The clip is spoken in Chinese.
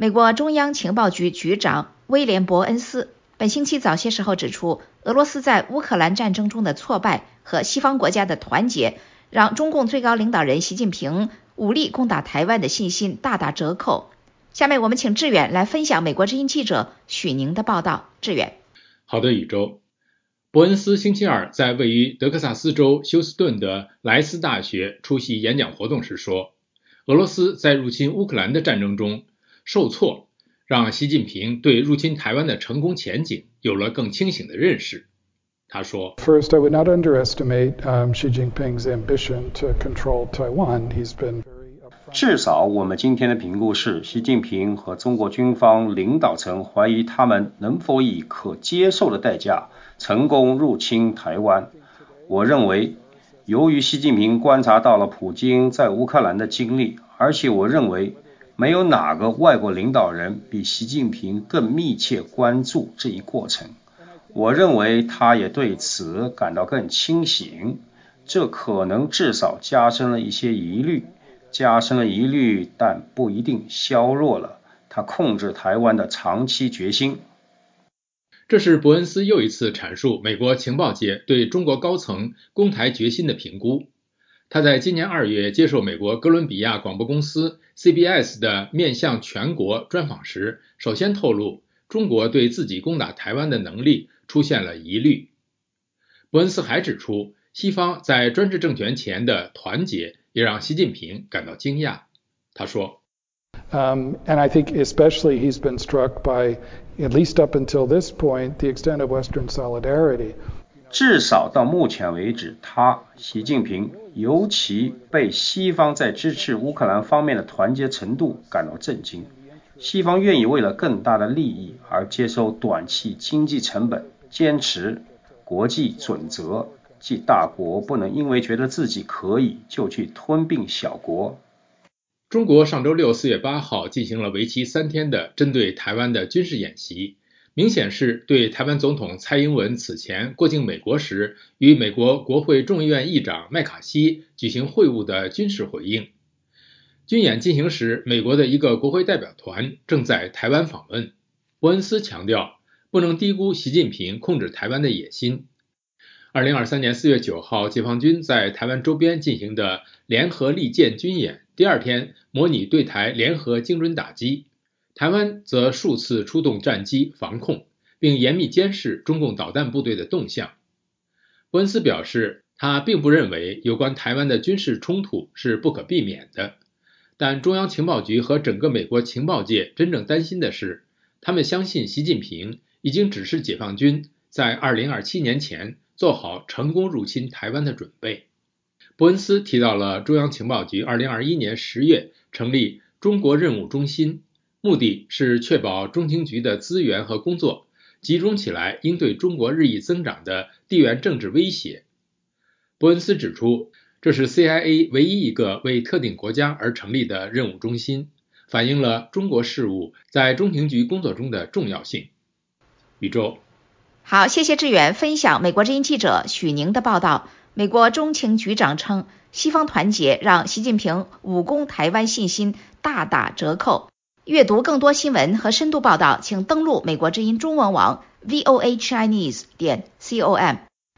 美国中央情报局局长威廉·伯恩斯本星期早些时候指出，俄罗斯在乌克兰战争中的挫败和西方国家的团结，让中共最高领导人习近平武力攻打台湾的信心大打折扣。下面我们请志远来分享美国之音记者许宁的报道。志远，好的，宇宙。伯恩斯星期二在位于德克萨斯州休斯顿的莱斯大学出席演讲活动时说：“俄罗斯在入侵乌克兰的战争中受挫，让习近平对入侵台湾的成功前景有了更清醒的认识。”他说：“First, I would not underestimate Xi Jinping's ambition to control Taiwan. He's been 至少，我们今天的评估是，习近平和中国军方领导层怀疑他们能否以可接受的代价成功入侵台湾。我认为，由于习近平观察到了普京在乌克兰的经历，而且我认为没有哪个外国领导人比习近平更密切关注这一过程。我认为他也对此感到更清醒，这可能至少加深了一些疑虑。加深了疑虑，但不一定削弱了他控制台湾的长期决心。这是伯恩斯又一次阐述美国情报界对中国高层攻台决心的评估。他在今年二月接受美国哥伦比亚广播公司 CBS 的面向全国专访时，首先透露中国对自己攻打台湾的能力出现了疑虑。伯恩斯还指出，西方在专制政权前的团结。也让习近平感到惊讶。他说：“Um, and I think especially he's been struck by, at least up until this point, the extent of Western solidarity. 至少到目前为止，他习近平尤其被西方在支持乌克兰方面的团结程度感到震惊。西方愿意为了更大的利益而接受短期经济成本，坚持国际准则。”即大国不能因为觉得自己可以就去吞并小国。中国上周六四月八号进行了为期三天的针对台湾的军事演习，明显是对台湾总统蔡英文此前过境美国时与美国国会众议院议长麦卡锡举行会晤的军事回应。军演进行时，美国的一个国会代表团正在台湾访问。伯恩斯强调，不能低估习近平控制台湾的野心。二零二三年四月九号，解放军在台湾周边进行的联合利剑军演，第二天模拟对台联合精准打击，台湾则数次出动战机防控，并严密监视中共导弹部队的动向。伯恩斯表示，他并不认为有关台湾的军事冲突是不可避免的，但中央情报局和整个美国情报界真正担心的是，他们相信习近平已经指示解放军在二零二七年前。做好成功入侵台湾的准备。伯恩斯提到了中央情报局2021年10月成立中国任务中心，目的是确保中情局的资源和工作集中起来，应对中国日益增长的地缘政治威胁。伯恩斯指出，这是 CIA 唯一一个为特定国家而成立的任务中心，反映了中国事务在中情局工作中的重要性。宇宙。好，谢谢志远分享美国之音记者许宁的报道。美国中情局长称，西方团结让习近平武攻台湾信心大打折扣。阅读更多新闻和深度报道，请登录美国之音中文网 voa chinese 点 com。